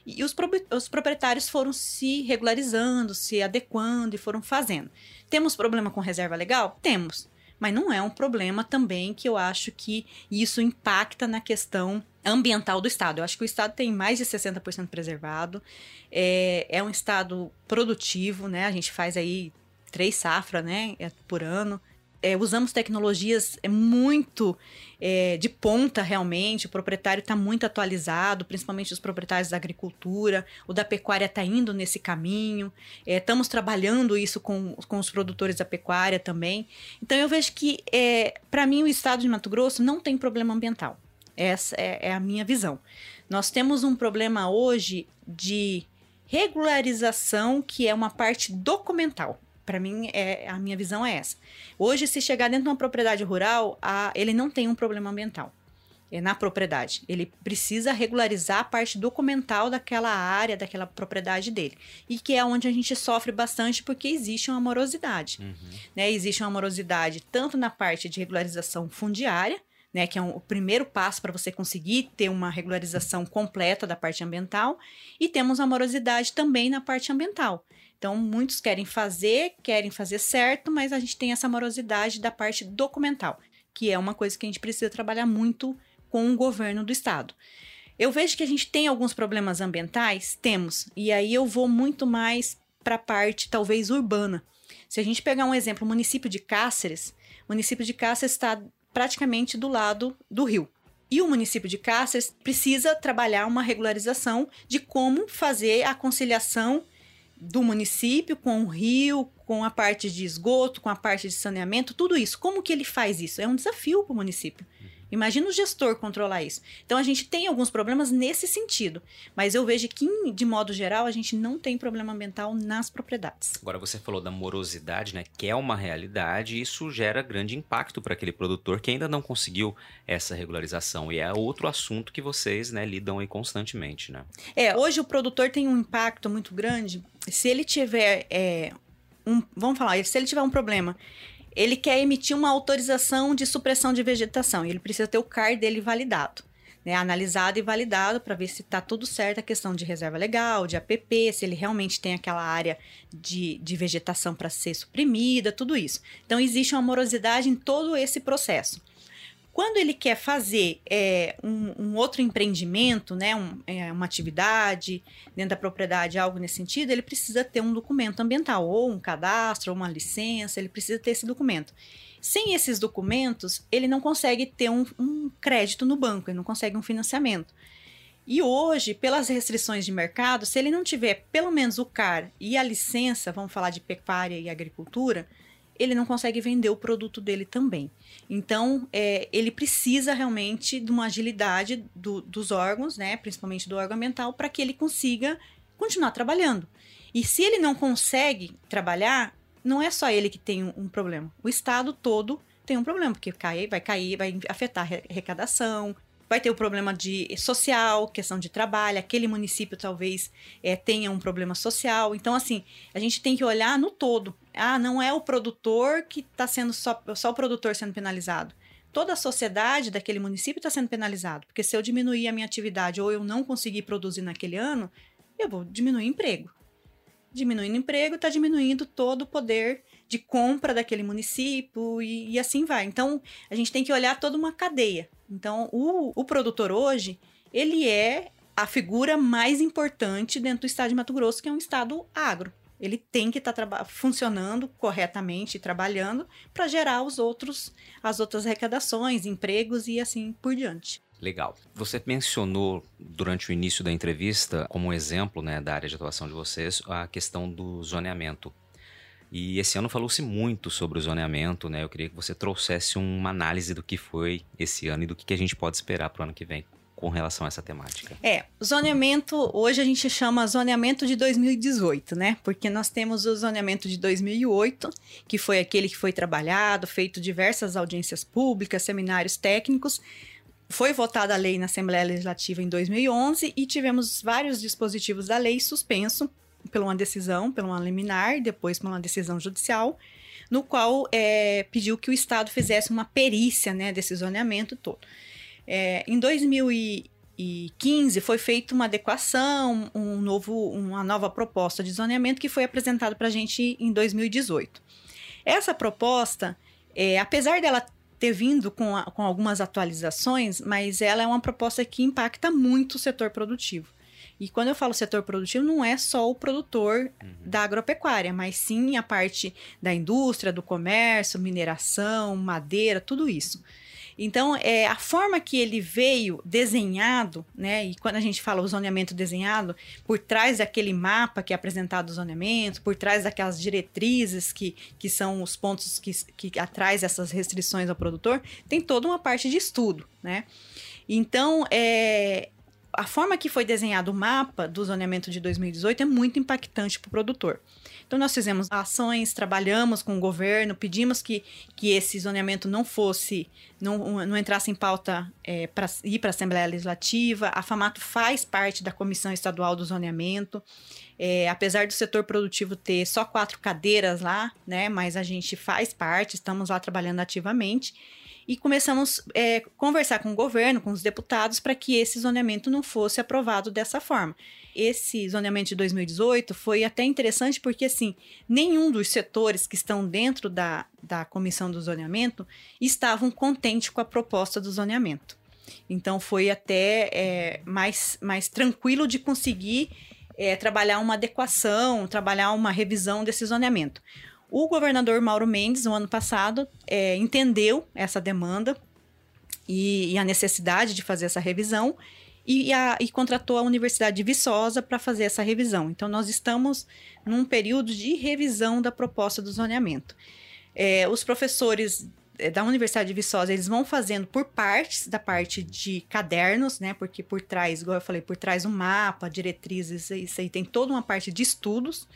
E os, os proprietários foram se regularizando, se adequando e foram fazendo. Temos problema com reserva legal? Temos mas não é um problema também que eu acho que isso impacta na questão ambiental do Estado. Eu acho que o Estado tem mais de 60% preservado, é, é um Estado produtivo, né? A gente faz aí três safras, né, por ano é, usamos tecnologias é, muito é, de ponta realmente, o proprietário está muito atualizado, principalmente os proprietários da agricultura, o da pecuária está indo nesse caminho, é, estamos trabalhando isso com, com os produtores da pecuária também. Então eu vejo que, é, para mim, o estado de Mato Grosso não tem problema ambiental. Essa é, é a minha visão. Nós temos um problema hoje de regularização, que é uma parte documental. Para mim, é, a minha visão é essa. Hoje, se chegar dentro de uma propriedade rural, a, ele não tem um problema ambiental é, na propriedade. Ele precisa regularizar a parte documental daquela área, daquela propriedade dele. E que é onde a gente sofre bastante porque existe uma morosidade. Uhum. Né? Existe uma morosidade tanto na parte de regularização fundiária, né, que é um, o primeiro passo para você conseguir ter uma regularização completa da parte ambiental, e temos a morosidade também na parte ambiental. Então, muitos querem fazer, querem fazer certo, mas a gente tem essa morosidade da parte documental, que é uma coisa que a gente precisa trabalhar muito com o governo do estado. Eu vejo que a gente tem alguns problemas ambientais, temos, e aí eu vou muito mais para a parte talvez urbana. Se a gente pegar um exemplo, o município de Cáceres, o município de Cáceres está praticamente do lado do rio. E o município de Cáceres precisa trabalhar uma regularização de como fazer a conciliação do município com o rio, com a parte de esgoto, com a parte de saneamento, tudo isso. Como que ele faz isso? É um desafio para o município. Imagina o gestor controlar isso. Então a gente tem alguns problemas nesse sentido, mas eu vejo que, de modo geral, a gente não tem problema ambiental nas propriedades. Agora você falou da morosidade, né? Que é uma realidade e isso gera grande impacto para aquele produtor que ainda não conseguiu essa regularização. E é outro assunto que vocês né, lidam aí constantemente, né? É, hoje o produtor tem um impacto muito grande. Se ele tiver é, um. Vamos falar, se ele tiver um problema ele quer emitir uma autorização de supressão de vegetação e ele precisa ter o CAR dele validado. Né, analisado e validado para ver se está tudo certo a questão de reserva legal, de APP, se ele realmente tem aquela área de, de vegetação para ser suprimida, tudo isso. Então, existe uma morosidade em todo esse processo. Quando ele quer fazer é, um, um, outro empreendimento, né, um, é, uma atividade dentro da propriedade, algo nesse sentido, ele precisa ter um documento ambiental, ou um cadastro, ou uma licença, ele precisa ter esse documento. Sem esses documentos, ele não consegue ter um, um crédito no banco, ele não consegue um financiamento. E hoje, pelas restrições de mercado, se ele não tiver pelo menos o CAR e a licença, vamos falar de pecuária e agricultura, ele não consegue vender o produto dele também. Então, é, ele precisa realmente de uma agilidade do, dos órgãos, né, principalmente do órgão ambiental, para que ele consiga continuar trabalhando. E se ele não consegue trabalhar, não é só ele que tem um, problema. O Estado todo tem um problema, porque cai, vai cair, vai afetar a arrecadação, vai ter o problema de social, questão de trabalho, aquele município talvez é, tenha um problema social. Então, assim, a gente tem que olhar no todo. Ah, não é o produtor que está sendo só, só o produtor sendo penalizado. Toda a sociedade daquele município está sendo penalizado. Porque se eu diminuir a minha atividade ou eu não conseguir produzir naquele ano, eu vou diminuir o emprego. Diminuindo o emprego, está diminuindo todo o poder de compra daquele município e, e, assim vai. Então, a gente tem que olhar toda uma cadeia. Então, o, o produtor hoje, ele é a figura mais importante dentro do estado de Mato Grosso, que é um estado agro. Ele tem que estar tá funcionando corretamente trabalhando para gerar os outros, as outras arrecadações, empregos e assim por diante. Legal. Você mencionou durante o início da entrevista, como exemplo né, da área de atuação de vocês, a questão do zoneamento. E esse ano falou-se muito sobre o zoneamento, né? Eu queria que você trouxesse uma análise do que foi esse ano e do que a gente pode esperar para o ano que vem com relação a essa temática. É, zoneamento, hoje a gente chama zoneamento de 2018, né? Porque nós temos o zoneamento de 2008, que foi aquele que foi trabalhado, feito diversas audiências públicas, seminários técnicos. Foi votada a lei na Assembleia Legislativa em 2011 e tivemos vários dispositivos da lei suspenso por uma decisão, por uma liminar, depois por uma decisão judicial, no qual é, pediu que o Estado fizesse uma perícia né, desse zoneamento todo. É, em 2015 foi feita uma adequação, um novo, uma nova proposta de zoneamento que foi apresentada para a gente em 2018. Essa proposta, é, apesar dela ter vindo com, a, com algumas atualizações, mas ela é uma proposta que impacta muito o setor produtivo. E quando eu falo setor produtivo, não é só o produtor uhum. da agropecuária, mas sim a parte da indústria, do comércio, mineração, madeira, tudo isso. Então, é, a forma que ele veio desenhado, né? E quando a gente fala o zoneamento desenhado, por trás daquele mapa que é apresentado o zoneamento, por trás daquelas diretrizes que, que são os pontos que, que atrás essas restrições ao produtor, tem toda uma parte de estudo, né? Então, é, a forma que foi desenhado o mapa do zoneamento de 2018 é muito impactante para o produtor. Então, nós fizemos ações, trabalhamos com o governo, pedimos que, que esse zoneamento não fosse, não, não entrasse em pauta é, para ir para a Assembleia Legislativa. A FAMATO faz parte da Comissão Estadual do Zoneamento. É, apesar do setor produtivo ter só quatro cadeiras lá, né? Mas a gente faz parte, estamos lá trabalhando ativamente e começamos a é, conversar com o governo, com os deputados, para que esse zoneamento não fosse aprovado dessa forma. Esse zoneamento de 2018 foi até interessante porque, assim, nenhum dos setores que estão dentro da, da comissão do zoneamento estavam contentes com a proposta do zoneamento. Então, foi até é, mais, mais tranquilo de conseguir é, trabalhar uma adequação, trabalhar uma revisão desse zoneamento. O governador Mauro Mendes, no ano passado, é, entendeu essa demanda e, e, a necessidade de fazer essa revisão e, a, e contratou a Universidade de Viçosa para fazer essa revisão. Então, nós estamos num período de revisão da proposta do zoneamento. É, os professores é, da Universidade de Viçosa, eles vão fazendo por partes, da parte de cadernos, né? Porque por trás, igual eu falei, por trás um mapa, diretrizes, isso aí tem toda uma parte de estudos.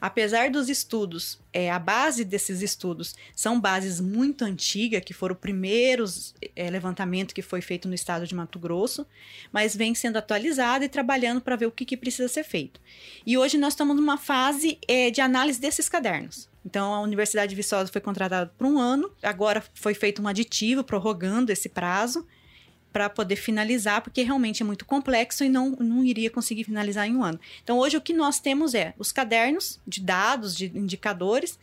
Apesar dos estudos, é, a base desses estudos são bases muito antigas, que foram os primeiros é, levantamentos que foi feito no estado de Mato Grosso, mas vem sendo atualizado e trabalhando para ver o que, que, precisa ser feito. E hoje nós estamos numa fase é, de análise desses cadernos. Então, a Universidade de Viçosa foi contratada por um ano, agora foi feito um aditivo prorrogando esse prazo para poder finalizar, porque realmente é muito complexo e não, não iria conseguir finalizar em um ano. Então, hoje o que nós temos é os cadernos de dados, de indicadores,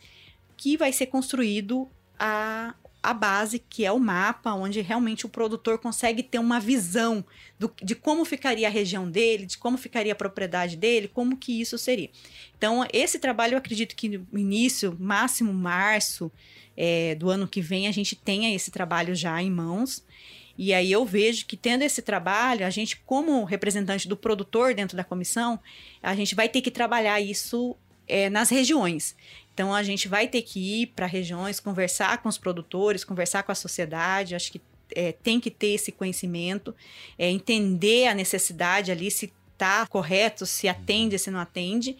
que vai ser construído a, a base, que é o mapa, onde realmente o produtor consegue ter uma visão do, de como ficaria a região dele, de como ficaria a propriedade dele, como que isso seria. Então, esse trabalho, eu acredito que no início, máximo março é, do ano que vem, a gente tenha esse trabalho já em mãos. E aí eu vejo que tendo esse trabalho, a gente, como representante do produtor dentro da comissão, a gente vai ter que trabalhar isso é, nas regiões. Então a gente vai ter que ir para regiões, conversar com os produtores, conversar com a sociedade. Acho que é, tem que ter esse conhecimento, é, entender a necessidade ali, se está correto, se atende, se não atende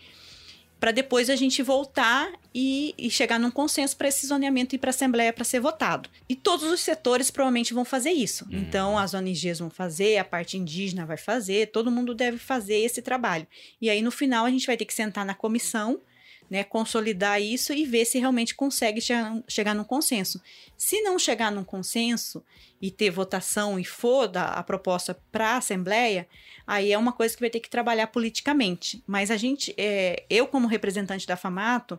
para depois a gente voltar e, e chegar num consenso para esse zoneamento ir para a Assembleia para ser votado. E todos os setores provavelmente vão fazer isso. Uhum. Então, as ONGs vão fazer, a parte indígena vai fazer, todo mundo deve fazer esse trabalho. E aí, no final, a gente vai ter que sentar na comissão né, consolidar isso e ver se realmente consegue chegar, chegar num consenso. Se não chegar num consenso e ter votação e for da, a proposta para a Assembleia, aí é uma coisa que vai ter que trabalhar politicamente. Mas a gente, é, eu como representante da FAMATO,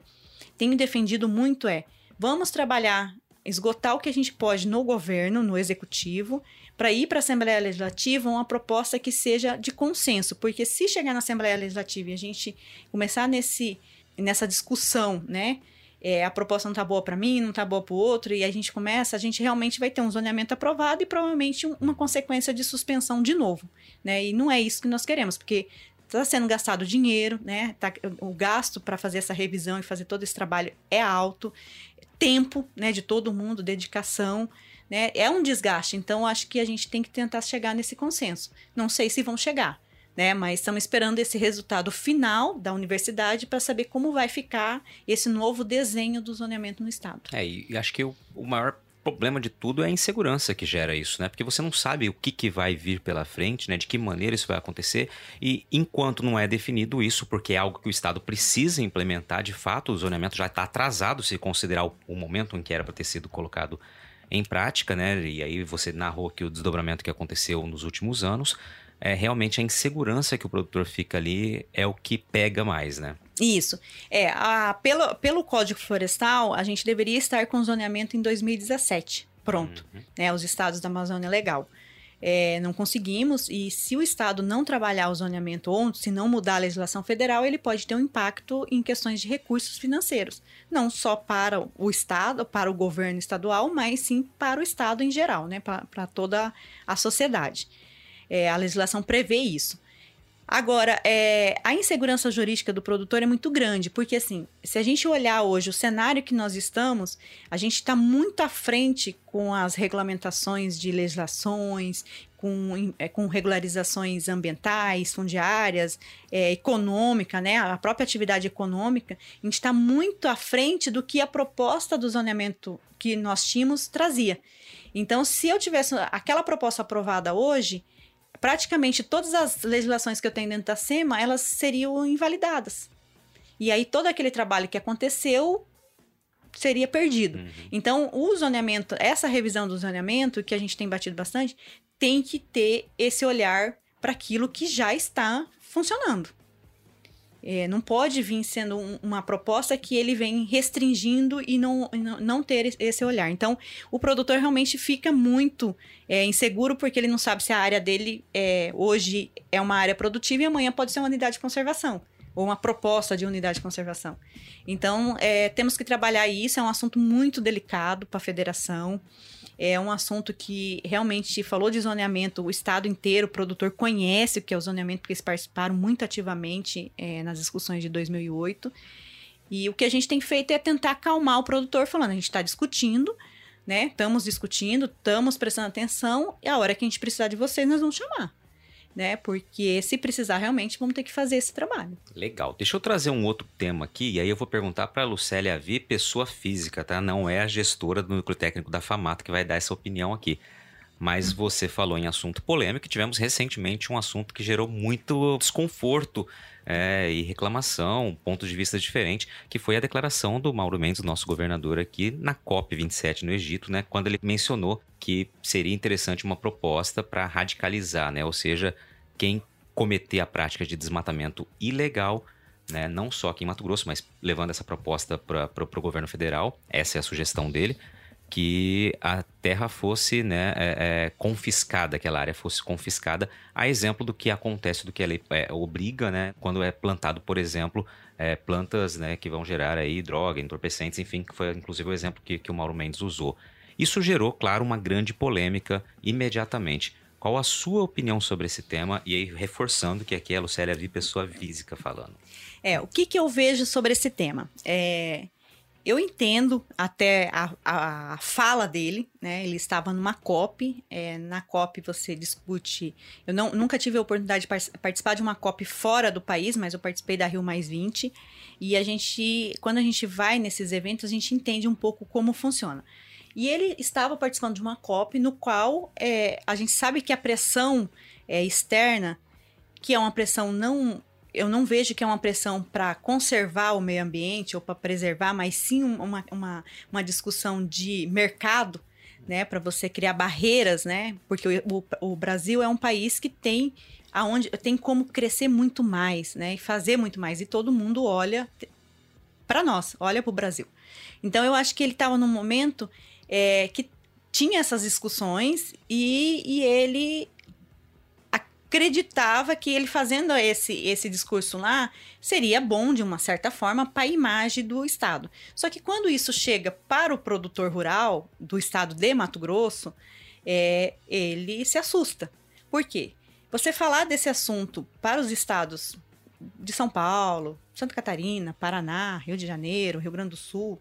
tenho defendido muito é, vamos trabalhar, esgotar o que a gente pode no governo, no executivo, para ir para a Assembleia Legislativa uma proposta que seja de consenso, porque se chegar na Assembleia Legislativa e a gente começar nesse nessa discussão, né? é, a proposta não tá boa para mim, não tá boa para o outro, e a gente começa, a gente realmente vai ter um zoneamento aprovado e provavelmente uma consequência de suspensão de novo, né? E não é isso que nós queremos, porque está sendo gastado dinheiro, né? Tá, o gasto para fazer essa revisão e fazer todo esse trabalho é alto, tempo, né, de todo mundo, dedicação, né? É um desgaste. Então, acho que a gente tem que tentar chegar nesse consenso. Não sei se vão chegar, né? Mas estamos esperando esse resultado final da universidade para saber como vai ficar esse novo desenho do zoneamento no estado. É, e acho que o, o maior problema de tudo é a insegurança que gera isso, né? Porque você não sabe o que, que vai vir pela frente, né? De que maneira isso vai acontecer. E enquanto não é definido isso, porque é algo que o Estado precisa implementar, de fato, o zoneamento já está atrasado se considerar o, o momento em que era para ter sido colocado em prática, né? E aí você narrou aqui o desdobramento que aconteceu nos últimos anos. É realmente a insegurança que o produtor fica ali é o que pega mais, né? Isso. É, a, pelo, pelo Código Florestal, a gente deveria estar com zoneamento em 2017. Pronto. Uhum. Né, os estados da Amazônia Legal. É, não conseguimos, e se o Estado não trabalhar o zoneamento ou se não mudar a legislação federal, ele pode ter um impacto em questões de recursos financeiros. Não só para o Estado, para o governo estadual, mas sim para o Estado em geral, né, para toda a sociedade. É, a legislação prevê isso. Agora, é, a insegurança jurídica do produtor é muito grande, porque assim, se a gente olhar hoje o cenário que nós estamos, a gente está muito à frente com as regulamentações de legislações, com, é, com regularizações ambientais, fundiárias, é, econômica, né? A própria atividade econômica, a gente está muito à frente do que a proposta do zoneamento que nós tínhamos trazia. Então, se eu tivesse aquela proposta aprovada hoje, praticamente todas as legislações que eu tenho dentro da SEMA, elas seriam invalidadas. E aí todo aquele trabalho que aconteceu seria perdido. Uhum. Então, o zoneamento, essa revisão do zoneamento, que a gente tem batido bastante, tem que ter esse olhar para aquilo que já está funcionando. É, não pode vir sendo um, uma proposta que ele vem restringindo e não, não ter esse olhar. Então, o produtor realmente fica muito é, inseguro porque ele não sabe se a área dele é, hoje é uma área produtiva e amanhã pode ser uma unidade de conservação ou uma proposta de unidade de conservação. Então, é, temos que trabalhar isso, é um assunto muito delicado para a federação. É um assunto que realmente falou de zoneamento, o estado inteiro, o produtor conhece o que é o zoneamento, porque eles participaram muito ativamente é, nas discussões de 2008. E o que a gente tem feito é tentar acalmar o produtor, falando: a gente está discutindo, né? Estamos discutindo, estamos prestando atenção, e a hora que a gente precisar de vocês, nós vamos chamar né? Porque se precisar realmente, vamos ter que fazer esse trabalho. Legal. Deixa eu trazer um outro tema aqui, e aí eu vou perguntar para a Lucélia Avi, pessoa física, tá? Não é a gestora do núcleo técnico da FAMATA que vai dar essa opinião aqui. Mas você falou em assunto polêmico e tivemos recentemente um assunto que gerou muito desconforto é, e reclamação, pontos de vista diferentes, que foi a declaração do Mauro Mendes, nosso governador aqui, na COP27 no Egito, né? Quando ele mencionou que seria interessante uma proposta para radicalizar, né? Ou seja, quem cometer a prática de desmatamento ilegal, né, não só aqui em Mato Grosso, mas levando essa proposta para o governo federal, essa é a sugestão dele, que a terra fosse né, é, é, confiscada, aquela área fosse confiscada, a exemplo do que acontece, do que a lei é, obriga, né, quando é plantado, por exemplo, é, plantas né, que vão gerar aí droga, entorpecentes, enfim, que foi inclusive o exemplo que, que o Mauro Mendes usou. Isso gerou, claro, uma grande polêmica imediatamente. Qual a sua opinião sobre esse tema? E aí, reforçando que aqui é a Lucélia Vi, pessoa física, falando. É, o que, que eu vejo sobre esse tema? É, eu entendo até a, a, a, fala dele, né? Ele estava numa COP. É, na COP você discute. Eu não, nunca tive a oportunidade de participar de uma COP fora do país, mas eu participei da Rio Mais 20. E a gente, quando a gente vai nesses eventos, a gente entende um pouco como funciona. E ele estava participando de uma COP no qual é, a gente sabe que a pressão é, externa, que é uma pressão não. Eu não vejo que é uma pressão para conservar o meio ambiente ou para preservar, mas sim uma, uma, uma discussão de mercado, né, para você criar barreiras, né, porque o, o, o Brasil é um país que tem aonde tem como crescer muito mais, né, e fazer muito mais e todo mundo olha para nós, olha para o Brasil. Então eu acho que ele estava num momento é, que tinha essas discussões e, e ele acreditava que ele fazendo esse, esse discurso lá seria bom de uma certa forma para a imagem do Estado. Só que quando isso chega para o produtor rural do Estado de Mato Grosso, é, ele se assusta. Por quê? Você falar desse assunto para os estados de São Paulo, Santa Catarina, Paraná, Rio de Janeiro, Rio Grande do Sul,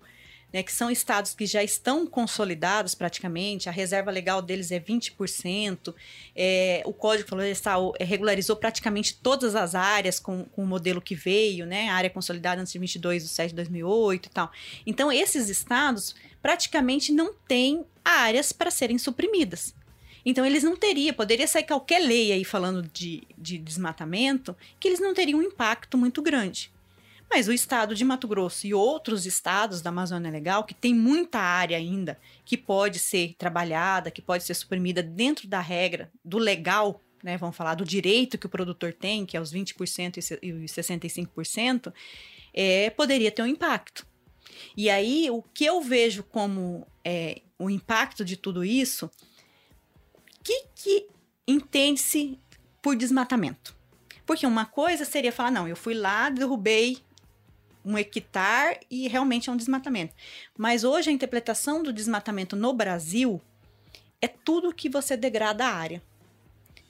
né, que são estados que já estão consolidados praticamente, a reserva legal deles é 20%, é, o Código Florestal regularizou praticamente todas as áreas com, com o modelo que veio, né, a área consolidada antes de 22 de 7 de 2008 e tal. Então, esses estados praticamente não têm áreas para serem suprimidas. Então, eles não teriam, poderia sair qualquer lei aí falando de, de desmatamento, que eles não teriam um impacto muito grande. Mas o estado de Mato Grosso e outros estados da Amazônia Legal, que tem muita área ainda que pode ser trabalhada, que pode ser suprimida dentro da regra do legal, né, vamos falar do direito que o produtor tem, que é os 20% e os 65%, é, poderia ter um impacto. E aí, o que eu vejo como é, o impacto de tudo isso, que, que entende-se por desmatamento? Porque uma coisa seria falar, não, eu fui lá, derrubei um hectare e realmente é um desmatamento. Mas hoje a interpretação do desmatamento no Brasil é tudo que você degrada a área.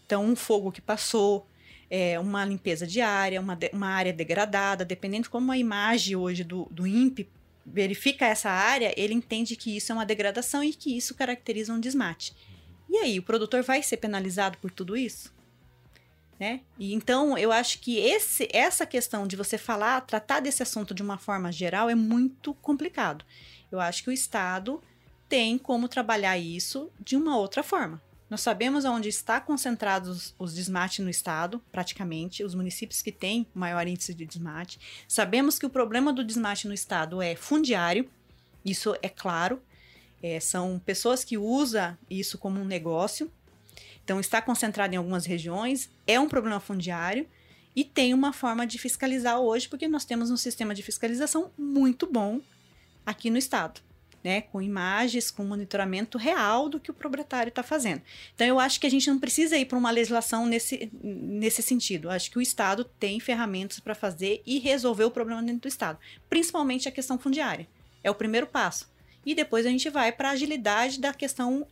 Então, um fogo que passou, é, uma limpeza de área, uma, uma área degradada, dependendo de como a imagem hoje do, do INPE verifica essa área, ele entende que isso é uma degradação e que isso caracteriza um desmate. E aí, o produtor vai ser penalizado por tudo isso? Né? E então eu acho que esse, essa questão de você falar, tratar desse assunto de uma forma geral é muito complicado. Eu acho que o Estado tem como trabalhar isso de uma outra forma. Nós sabemos onde está concentrados os desmates no estado, praticamente, os municípios que têm maior índice de desmate. Sabemos que o problema do desmate no estado é fundiário, isso é claro. É, são pessoas que usam isso como um negócio, então, está concentrado em algumas regiões, é um problema fundiário e tem uma forma de fiscalizar hoje, porque nós temos um sistema de fiscalização muito bom aqui no estado. Né, com imagens, com monitoramento real do que o proprietário está fazendo. Então, eu acho que a gente não precisa ir para uma legislação nesse, nesse sentido. Eu acho que o Estado tem ferramentas para fazer e resolver o problema dentro do Estado, principalmente a questão fundiária. É o primeiro passo. E depois a gente vai para a agilidade da questão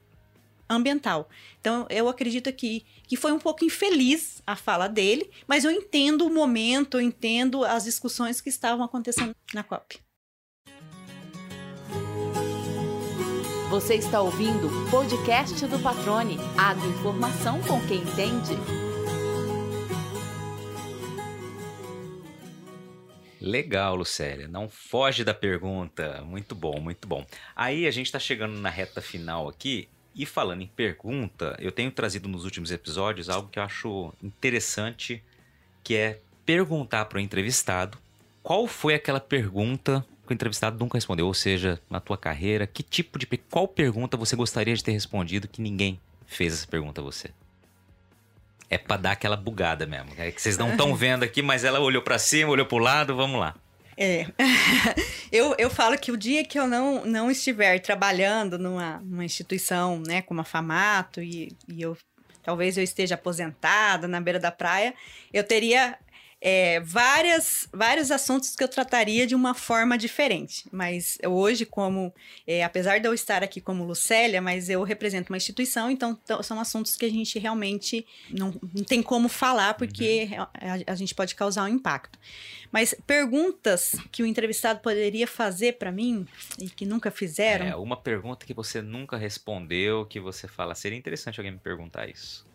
ambiental. Então, eu acredito que, que foi um pouco infeliz a fala dele, mas eu entendo o momento, eu entendo as discussões que estavam acontecendo na COP. Você está ouvindo o podcast do Patrone, informação com quem entende. Legal, Lucélia. Não foge da pergunta. Muito bom, muito bom. Aí a gente está chegando na reta final aqui e falando em pergunta, eu tenho trazido nos últimos episódios algo que eu acho interessante, que é perguntar para o entrevistado qual foi aquela pergunta que o entrevistado nunca respondeu, ou seja, na tua carreira, que tipo de qual pergunta você gostaria de ter respondido que ninguém fez essa pergunta a você? É para dar aquela bugada mesmo. É que vocês não estão <laughs> vendo aqui, mas ela olhou para cima, olhou para o lado, vamos lá. É. <laughs> eu, eu falo que o dia que eu não, não estiver trabalhando numa, numa instituição, né, como a FAMATO, e, e eu talvez eu esteja aposentada na beira da praia, eu teria é, várias, vários assuntos que eu trataria de uma forma diferente. Mas hoje, como, é, apesar de eu estar aqui como Lucélia, mas eu represento uma instituição, então são assuntos que a gente realmente não, não tem como falar, porque uhum. a, a, gente pode causar um impacto. Mas perguntas que o entrevistado poderia fazer para mim e que nunca fizeram. É, uma pergunta que você nunca respondeu, que você fala, seria interessante alguém me perguntar isso.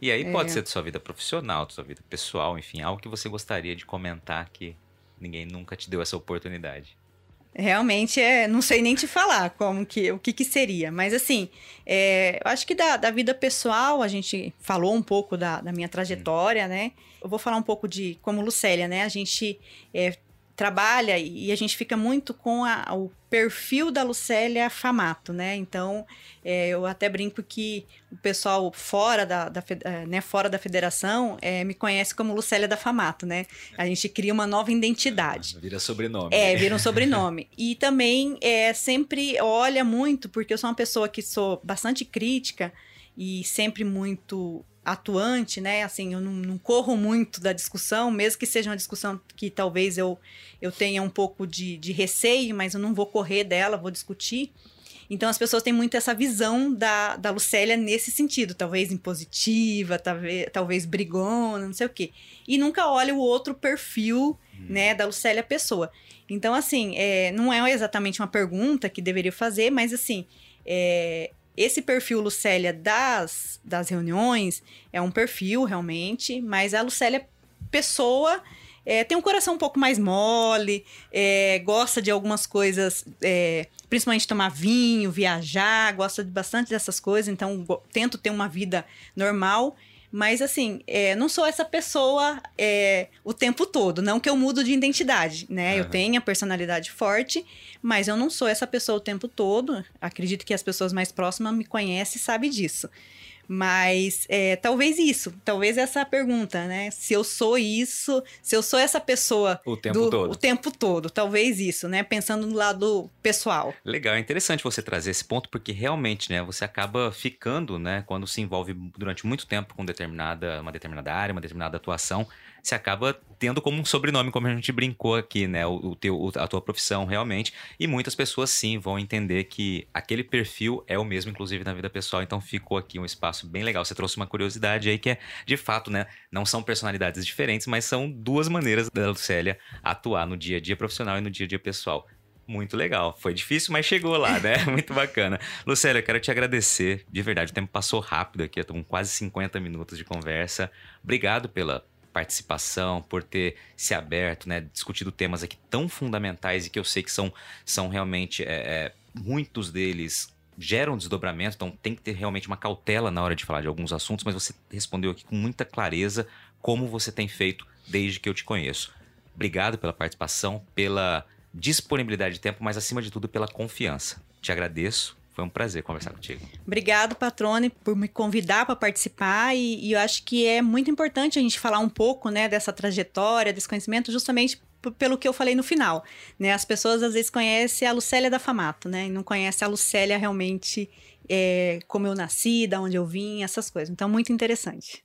E aí pode é. ser de sua vida profissional, de sua vida pessoal, enfim, algo que você gostaria de comentar que ninguém nunca te deu essa oportunidade. Realmente é, não sei nem te falar como que o que, que seria, mas assim, é, eu acho que da, da vida pessoal a gente falou um pouco da, da minha trajetória, hum. né? Eu vou falar um pouco de como Lucélia, né? A gente é, trabalha e a gente fica muito com a, o perfil da Lucélia Famato, né? Então, é, eu até brinco que o pessoal fora da, da é, né, fora da federação é, me conhece como Lucélia da Famato, né? A gente cria uma nova identidade. Vira sobrenome. É, vira um sobrenome. e também é, sempre olha muito, porque eu sou uma pessoa que sou bastante crítica e sempre muito atuante, né? Assim, eu não, não, corro muito da discussão, mesmo que seja uma discussão que talvez eu, eu tenha um pouco de, de receio, mas eu não vou correr dela, vou discutir. Então as pessoas têm muito essa visão da, da Lucélia nesse sentido, talvez impositiva, talvez, talvez brigona, não sei o quê. E nunca olha o outro perfil, hum. né, da Lucélia pessoa. Então, assim, é, não é exatamente uma pergunta que deveria fazer, mas assim, é, esse perfil Lucélia das, das reuniões é um perfil realmente, mas a Lucélia pessoa é, tem um coração um pouco mais mole, é, gosta de algumas coisas, é, principalmente tomar vinho, viajar, gosta de bastante dessas coisas, então tento ter uma vida normal. Mas, assim, é, não sou essa pessoa é, o tempo todo. Não que eu mudo de identidade, né? Uhum. Eu tenho a personalidade forte, mas eu não sou essa pessoa o tempo todo. Acredito que as pessoas mais próximas me conhecem e sabem disso. Mas é, talvez isso, talvez essa pergunta, né? Se eu sou isso, se eu sou essa pessoa o tempo do, todo. O tempo todo, talvez isso, né? Pensando no lado pessoal. Legal, é interessante você trazer esse ponto, porque realmente, né, você acaba ficando, né, quando se envolve durante muito tempo com determinada, uma determinada área, uma determinada atuação você acaba tendo como um sobrenome, como a gente brincou aqui, né? O, o teu, a tua profissão realmente. E muitas pessoas sim vão entender que aquele perfil é o mesmo, inclusive, na vida pessoal. Então ficou aqui um espaço bem legal. Você trouxe uma curiosidade aí que é, de fato, né? Não são personalidades diferentes, mas são duas maneiras da Lucélia atuar no dia a dia profissional e no dia a dia pessoal. Muito legal. Foi difícil, mas chegou lá, né? <laughs> Muito bacana. Lucélia, eu quero te agradecer. De verdade, o tempo passou rápido aqui. Estamos quase 50 minutos de conversa. Obrigado pela participação, por ter se aberto, né, discutido temas aqui tão fundamentais e que eu sei que são, são realmente é, é, muitos deles geram desdobramento, então tem que ter realmente uma cautela na hora de falar de alguns assuntos, mas você respondeu aqui com muita clareza como você tem feito desde que eu te conheço. Obrigado pela participação, pela disponibilidade de tempo, mas acima de tudo pela confiança. Te agradeço foi um prazer conversar contigo. Obrigado, Patrone, por me convidar para participar. E, e, eu acho que é muito importante a gente falar um pouco né, dessa trajetória, desse conhecimento, justamente pelo que eu falei no final. Né? As pessoas às vezes conhecem a Lucélia da Famato, né? E não conhecem a Lucélia realmente é, como eu nasci, da onde eu vim, essas coisas. Então, muito interessante.